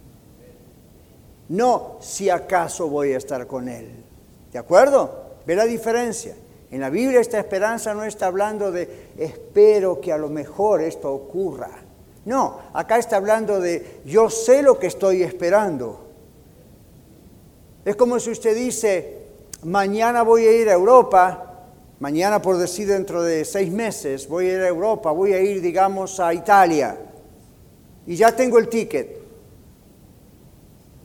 No si acaso voy a estar con Él. ¿De acuerdo? ¿Ve la diferencia? En la Biblia esta esperanza no está hablando de espero que a lo mejor esto ocurra. No, acá está hablando de yo sé lo que estoy esperando. Es como si usted dice, mañana voy a ir a Europa, mañana por decir dentro de seis meses, voy a ir a Europa, voy a ir, digamos, a Italia, y ya tengo el ticket.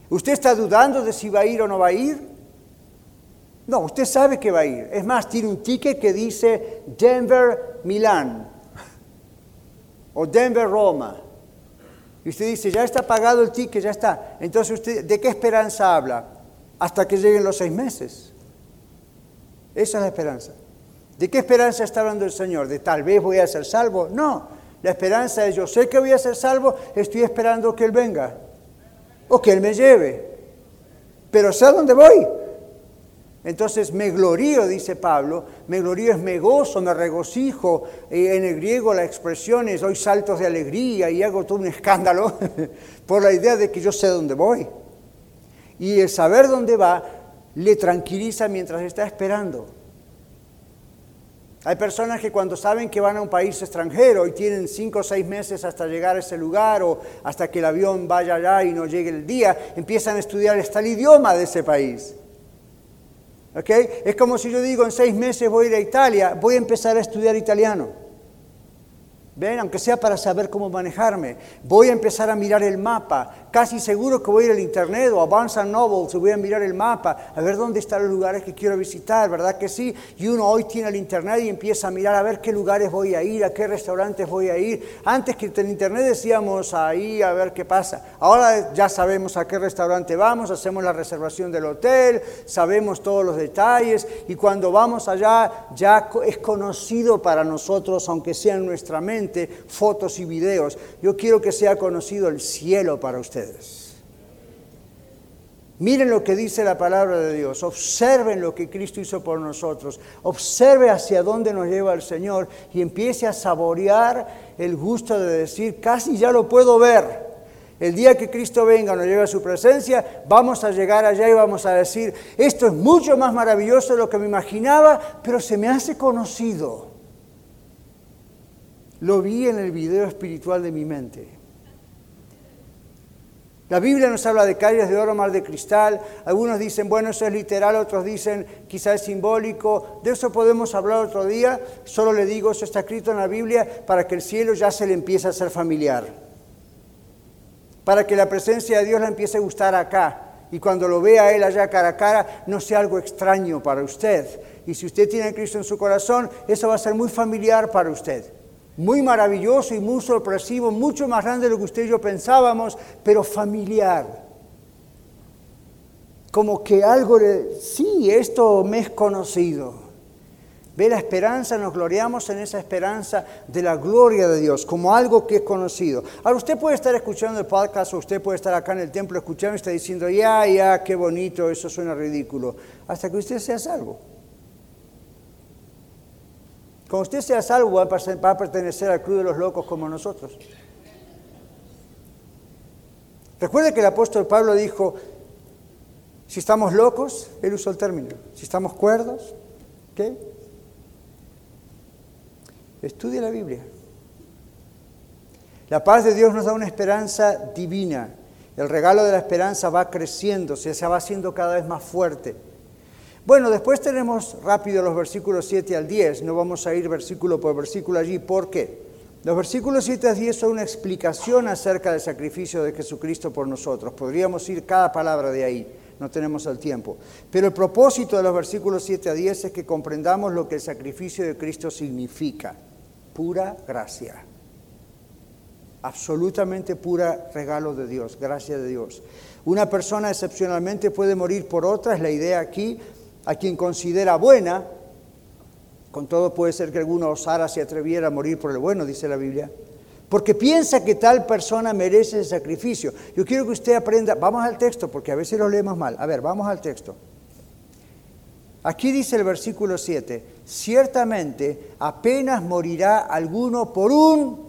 ¿Usted está dudando de si va a ir o no va a ir? No, usted sabe que va a ir. Es más, tiene un ticket que dice Denver-Milán o Denver-Roma. Y usted dice, ya está pagado el ticket, ya está. Entonces, usted, ¿de qué esperanza habla? Hasta que lleguen los seis meses. Esa es la esperanza. ¿De qué esperanza está hablando el Señor? ¿De tal vez voy a ser salvo? No, la esperanza es yo sé que voy a ser salvo, estoy esperando que Él venga o que Él me lleve. Pero sé a dónde voy. Entonces me glorío, dice Pablo, me glorío es me gozo, me regocijo. En el griego la expresión es doy saltos de alegría y hago todo un escándalo por la idea de que yo sé dónde voy. Y el saber dónde va le tranquiliza mientras está esperando. Hay personas que cuando saben que van a un país extranjero y tienen cinco o seis meses hasta llegar a ese lugar o hasta que el avión vaya allá y no llegue el día, empiezan a estudiar hasta el idioma de ese país. Es como si yo digo en seis meses voy a ir a Italia, voy a empezar a estudiar italiano. Ven, aunque sea para saber cómo manejarme. Voy a empezar a mirar el mapa. Casi seguro que voy a ir al internet o a Barnes Noble, y voy a mirar el mapa, a ver dónde están los lugares que quiero visitar, ¿verdad que sí? Y uno hoy tiene el internet y empieza a mirar a ver qué lugares voy a ir, a qué restaurantes voy a ir. Antes que en internet decíamos ahí a ver qué pasa. Ahora ya sabemos a qué restaurante vamos, hacemos la reservación del hotel, sabemos todos los detalles y cuando vamos allá ya es conocido para nosotros, aunque sea en nuestra mente fotos y videos. Yo quiero que sea conocido el cielo para ustedes. Miren lo que dice la palabra de Dios, observen lo que Cristo hizo por nosotros, observe hacia dónde nos lleva el Señor y empiece a saborear el gusto de decir, casi ya lo puedo ver. El día que Cristo venga, nos lleve a su presencia, vamos a llegar allá y vamos a decir, esto es mucho más maravilloso de lo que me imaginaba, pero se me hace conocido. Lo vi en el video espiritual de mi mente. La Biblia nos habla de calles de oro, mar de cristal. Algunos dicen, bueno, eso es literal, otros dicen, quizás es simbólico. De eso podemos hablar otro día. Solo le digo, eso está escrito en la Biblia para que el cielo ya se le empiece a ser familiar. Para que la presencia de Dios le empiece a gustar acá. Y cuando lo vea Él allá cara a cara, no sea algo extraño para usted. Y si usted tiene a Cristo en su corazón, eso va a ser muy familiar para usted muy maravilloso y muy sorpresivo, mucho más grande de lo que usted y yo pensábamos, pero familiar. Como que algo de, sí, esto me es conocido. Ve la esperanza, nos gloriamos en esa esperanza de la gloria de Dios, como algo que es conocido. Ahora usted puede estar escuchando el podcast o usted puede estar acá en el templo escuchando y está diciendo, ya, ya, qué bonito, eso suena ridículo, hasta que usted sea salvo. Cuando usted sea salvo, va a pertenecer al club de los locos como nosotros. Recuerde que el apóstol Pablo dijo, si estamos locos, él usó el término, si estamos cuerdos, ¿qué? Estudie la Biblia. La paz de Dios nos da una esperanza divina. El regalo de la esperanza va creciendo, se va haciendo cada vez más fuerte. Bueno, después tenemos rápido los versículos 7 al 10, no vamos a ir versículo por versículo allí, ¿por qué? Los versículos 7 al 10 son una explicación acerca del sacrificio de Jesucristo por nosotros. Podríamos ir cada palabra de ahí, no tenemos el tiempo. Pero el propósito de los versículos 7 a 10 es que comprendamos lo que el sacrificio de Cristo significa. Pura gracia. Absolutamente pura regalo de Dios, gracia de Dios. Una persona excepcionalmente puede morir por otra, es la idea aquí, a quien considera buena, con todo puede ser que alguno osara se atreviera a morir por el bueno, dice la Biblia, porque piensa que tal persona merece el sacrificio. Yo quiero que usted aprenda, vamos al texto, porque a veces lo leemos mal. A ver, vamos al texto. Aquí dice el versículo 7, ciertamente apenas morirá alguno por un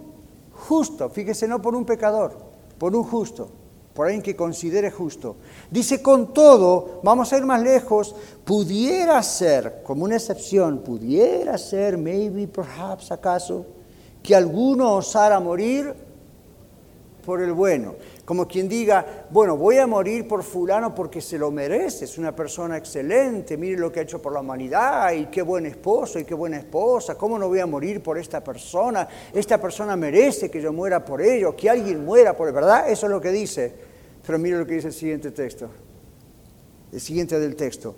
justo, fíjese, no por un pecador, por un justo por alguien que considere justo. Dice, con todo, vamos a ir más lejos, pudiera ser, como una excepción, pudiera ser, maybe, perhaps, acaso, que alguno osara morir por el bueno. Como quien diga, bueno, voy a morir por fulano porque se lo merece, es una persona excelente, mire lo que ha hecho por la humanidad y qué buen esposo y qué buena esposa, ¿cómo no voy a morir por esta persona? Esta persona merece que yo muera por ello, que alguien muera por él, ¿verdad? Eso es lo que dice. Pero mire lo que dice el siguiente texto, el siguiente del texto.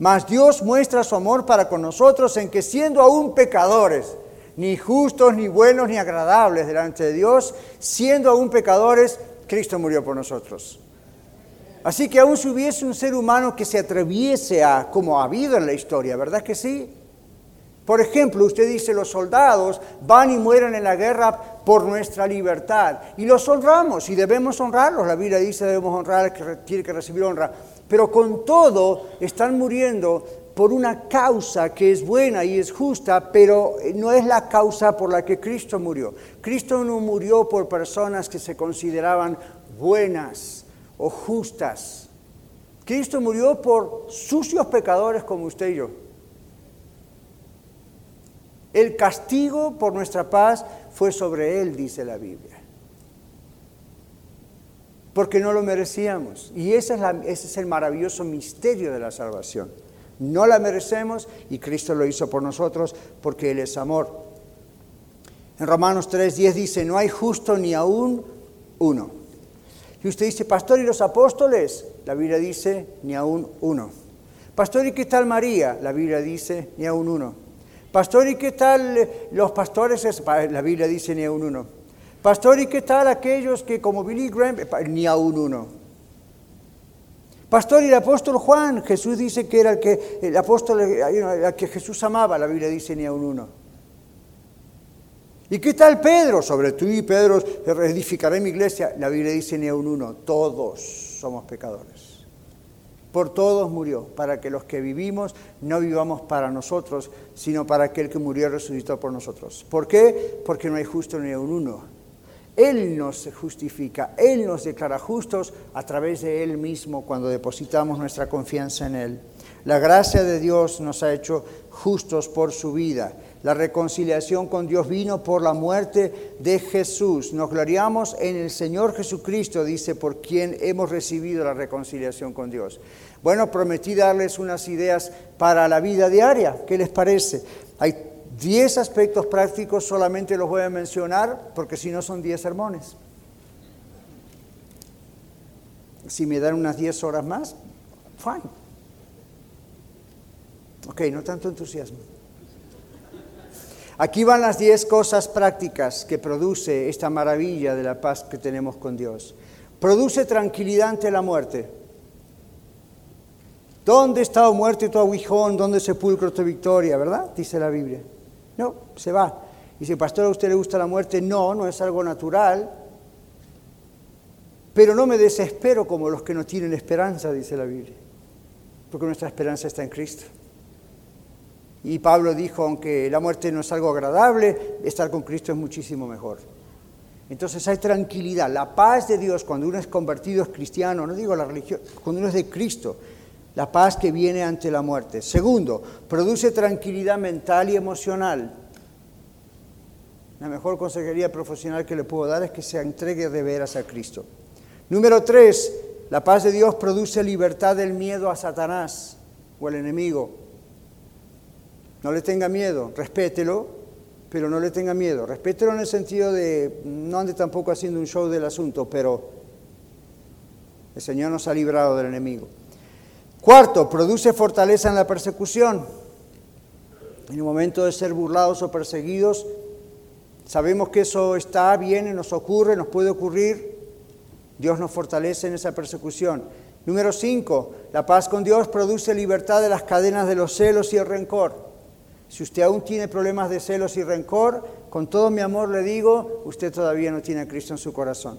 Mas Dios muestra su amor para con nosotros en que siendo aún pecadores, ni justos, ni buenos, ni agradables delante de Dios, siendo aún pecadores, Cristo murió por nosotros. Así que aún si hubiese un ser humano que se atreviese a, como ha habido en la historia, ¿verdad que sí? Por ejemplo, usted dice, los soldados van y mueren en la guerra por nuestra libertad. Y los honramos y debemos honrarlos. La Biblia dice debemos honrar que tiene que recibir honra. Pero con todo están muriendo por una causa que es buena y es justa, pero no es la causa por la que Cristo murió. Cristo no murió por personas que se consideraban buenas o justas. Cristo murió por sucios pecadores como usted y yo. El castigo por nuestra paz fue sobre él, dice la Biblia. Porque no lo merecíamos. Y ese es, el maravilloso misterio de la salvación. No la merecemos y Cristo lo hizo por nosotros porque Él es amor. En Romanos 3:10 dice, no hay justo ni aún uno. Y usted dice, pastor, ¿y los apóstoles? La Biblia dice, ni aún uno. Pastor, ¿y qué tal María? La Biblia dice, ni aún uno. Pastor, ¿y qué tal los pastores? La Biblia dice, ni aún uno. Pastor, ¿y qué tal aquellos que como Billy Graham? Ni aún uno. Pastor, y el apóstol Juan, Jesús dice que era el que, el apóstol, el que Jesús amaba, la Biblia dice ni a un uno. ¿Y qué tal Pedro? Sobre tú y Pedro edificaré mi iglesia, la Biblia dice ni a un uno. Todos somos pecadores. Por todos murió, para que los que vivimos no vivamos para nosotros, sino para aquel que murió y resucitó por nosotros. ¿Por qué? Porque no hay justo ni un uno. Él nos justifica, Él nos declara justos a través de Él mismo cuando depositamos nuestra confianza en Él. La gracia de Dios nos ha hecho justos por su vida. La reconciliación con Dios vino por la muerte de Jesús. Nos gloriamos en el Señor Jesucristo, dice, por quien hemos recibido la reconciliación con Dios. Bueno, prometí darles unas ideas para la vida diaria. ¿Qué les parece? Hay diez aspectos prácticos, solamente los voy a mencionar porque si no son diez sermones. Si me dan unas diez horas más, fine. Ok, no tanto entusiasmo. Aquí van las diez cosas prácticas que produce esta maravilla de la paz que tenemos con Dios. Produce tranquilidad ante la muerte. ¿Dónde está, o muerte, tu aguijón? ¿Dónde sepulcro tu victoria? ¿Verdad? Dice la Biblia. No, se va. Dice, pastor, ¿a usted le gusta la muerte? No, no es algo natural. Pero no me desespero como los que no tienen esperanza, dice la Biblia. Porque nuestra esperanza está en Cristo. Y Pablo dijo, aunque la muerte no es algo agradable, estar con Cristo es muchísimo mejor. Entonces hay tranquilidad, la paz de Dios cuando uno es convertido, es cristiano, no digo la religión, cuando uno es de Cristo, la paz que viene ante la muerte. Segundo, produce tranquilidad mental y emocional. La mejor consejería profesional que le puedo dar es que se entregue de veras a Cristo. Número tres, la paz de Dios produce libertad del miedo a Satanás o al enemigo. No le tenga miedo, respételo, pero no le tenga miedo. Respételo en el sentido de, no ande tampoco haciendo un show del asunto, pero el Señor nos ha librado del enemigo. Cuarto, produce fortaleza en la persecución. En el momento de ser burlados o perseguidos, sabemos que eso está, viene, nos ocurre, nos puede ocurrir. Dios nos fortalece en esa persecución. Número cinco, la paz con Dios produce libertad de las cadenas de los celos y el rencor. Si usted aún tiene problemas de celos y rencor, con todo mi amor le digo, usted todavía no tiene a Cristo en su corazón.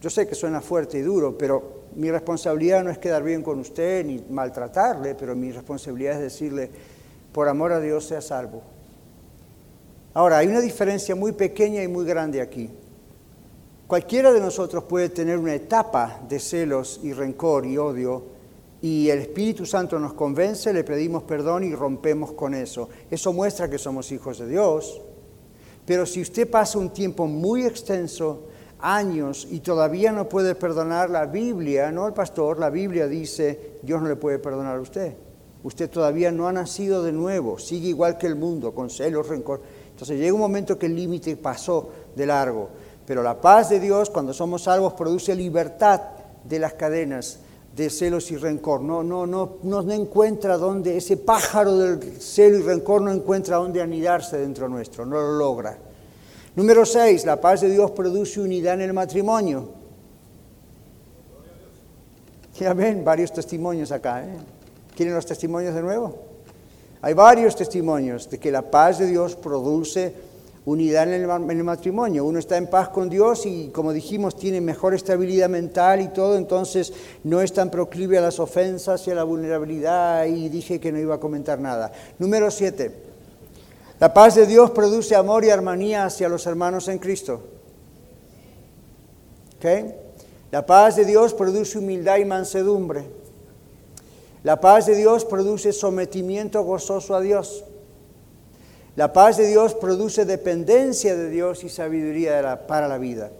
Yo sé que suena fuerte y duro, pero mi responsabilidad no es quedar bien con usted ni maltratarle, pero mi responsabilidad es decirle, por amor a Dios sea salvo. Ahora, hay una diferencia muy pequeña y muy grande aquí. Cualquiera de nosotros puede tener una etapa de celos y rencor y odio y el Espíritu Santo nos convence, le pedimos perdón y rompemos con eso. Eso muestra que somos hijos de Dios. Pero si usted pasa un tiempo muy extenso, años, y todavía no puede perdonar la Biblia, no el pastor, la Biblia dice, Dios no le puede perdonar a usted. Usted todavía no ha nacido de nuevo, sigue igual que el mundo, con celos, rencor. Entonces llega un momento que el límite pasó de largo. Pero la paz de Dios, cuando somos salvos, produce libertad de las cadenas de celos y rencor. No, no, no, no, encuentra dónde, ese pájaro del celo y rencor no encuentra dónde anidarse dentro nuestro, no lo logra. Número seis, la paz de Dios produce unidad en el matrimonio. Ya ven, varios testimonios acá. ¿eh? ¿Quieren los testimonios de nuevo? Hay varios testimonios de que la paz de Dios produce unidad en el, matrimonio. Uno está en paz con Dios y, como dijimos, tiene mejor estabilidad mental y todo, entonces no es tan proclive a las ofensas y a la vulnerabilidad y dije que no iba a comentar nada. Número siete, la paz de Dios produce amor y armonía hacia los hermanos en Cristo. ¿Okay? La paz de Dios produce humildad y mansedumbre. La paz de Dios produce sometimiento gozoso a Dios. La paz de Dios produce dependencia de Dios y sabiduría para la vida.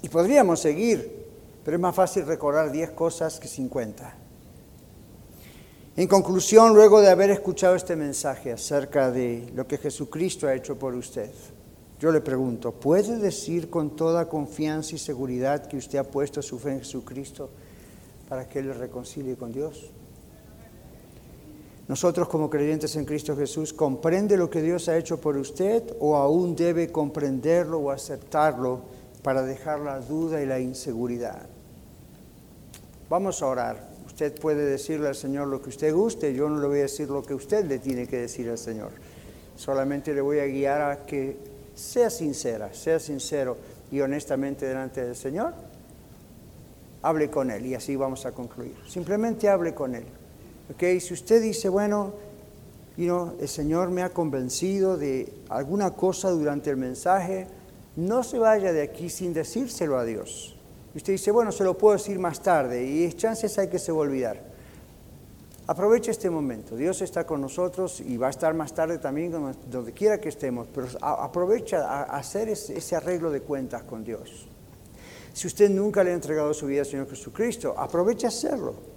Y podríamos seguir, pero es más fácil recordar 10 cosas que 50. En conclusión, luego de haber escuchado este mensaje acerca de lo que Jesucristo ha hecho por usted, yo le pregunto, ¿puede decir con toda confianza y seguridad que usted ha puesto su fe en Jesucristo para que Él le reconcilie con Dios? Nosotros como creyentes en Cristo Jesús, ¿comprende lo que Dios ha hecho por usted o aún debe comprenderlo o aceptarlo para dejar la duda y la inseguridad? Vamos a orar. Usted puede decirle al Señor lo que usted guste, yo no le voy a decir lo que usted le tiene que decir al Señor. Solamente le voy a guiar a que sea sincera, sea sincero y honestamente delante del Señor hable con Él y así vamos a concluir. Simplemente hable con Él. Si usted dice, bueno, el Señor me ha convencido de alguna cosa durante el mensaje, no se vaya de aquí sin decírselo a Dios. usted dice, bueno, se lo puedo decir más tarde y chances hay que se va a olvidar. Aproveche este momento. Dios está con nosotros y va a estar más tarde también donde quiera que estemos, pero aprovecha a hacer ese arreglo de cuentas con Dios. Si usted nunca le ha entregado su vida al Señor Jesucristo, aproveche a hacerlo.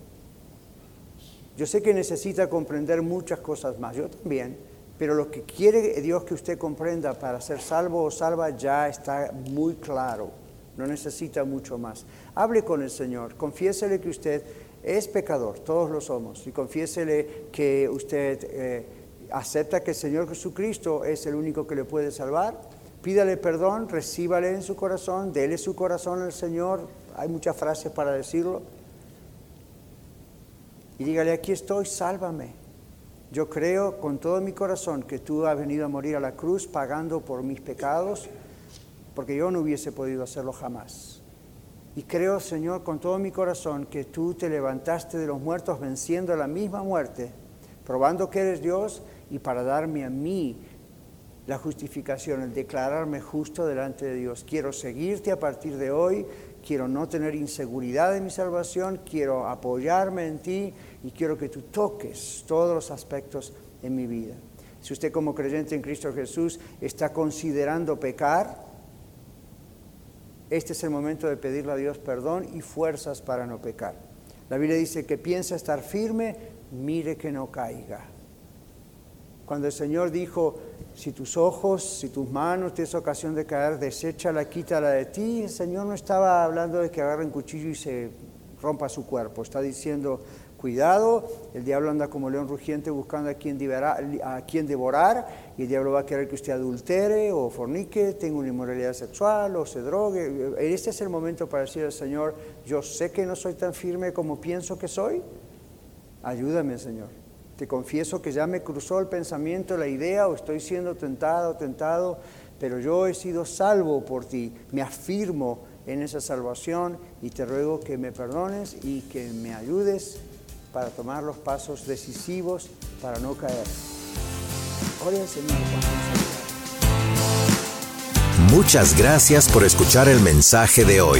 Yo sé que necesita comprender muchas cosas más, yo también, pero lo que quiere Dios que usted comprenda para ser salvo o salva ya está muy claro, no necesita mucho más. Hable con el Señor, confiésele que usted es pecador, todos lo somos, y confiésele que usted eh, acepta que el Señor Jesucristo es el único que le puede salvar Pídale perdón, recíbale en su corazón, dele su corazón al Señor. Hay muchas frases para decirlo. Y dígale, aquí estoy, sálvame. Yo creo con todo mi corazón que tú has venido a morir a la cruz pagando por mis pecados, porque yo no hubiese podido hacerlo jamás. Y creo, Señor, con todo mi corazón que tú te levantaste de los muertos venciendo la misma muerte, probando que eres Dios y para darme a mí la justificación, el declararme justo delante de Dios. Quiero seguirte a partir de hoy, quiero no tener inseguridad en mi salvación, quiero apoyarme en ti y quiero que tú toques todos los aspectos en mi vida. Si usted como creyente en Cristo Jesús está considerando pecar, este es el momento de pedirle a Dios perdón y fuerzas para no pecar. La Biblia dice que piensa estar firme, mire que no caiga. Cuando el Señor dijo, si tus ojos, si tus manos tienes ocasión de caer, deséchala, quítala de ti, el Señor no estaba hablando de que agarre un cuchillo y se rompa su cuerpo. Está diciendo, cuidado, el diablo anda como león rugiente buscando a quien, devorar, a quien devorar y el diablo va a querer que usted adultere o fornique, tenga una inmoralidad sexual o se drogue. Este es el momento para decir al Señor, yo sé que no soy tan firme como pienso que soy, ayúdame Señor. Te confieso que ya me cruzó el pensamiento, la idea, o estoy siendo tentado, tentado, pero yo he sido salvo por ti. Me afirmo en esa salvación y te ruego que me perdones y que me ayudes para tomar los pasos decisivos para no caer. Muchas gracias por escuchar el mensaje de hoy.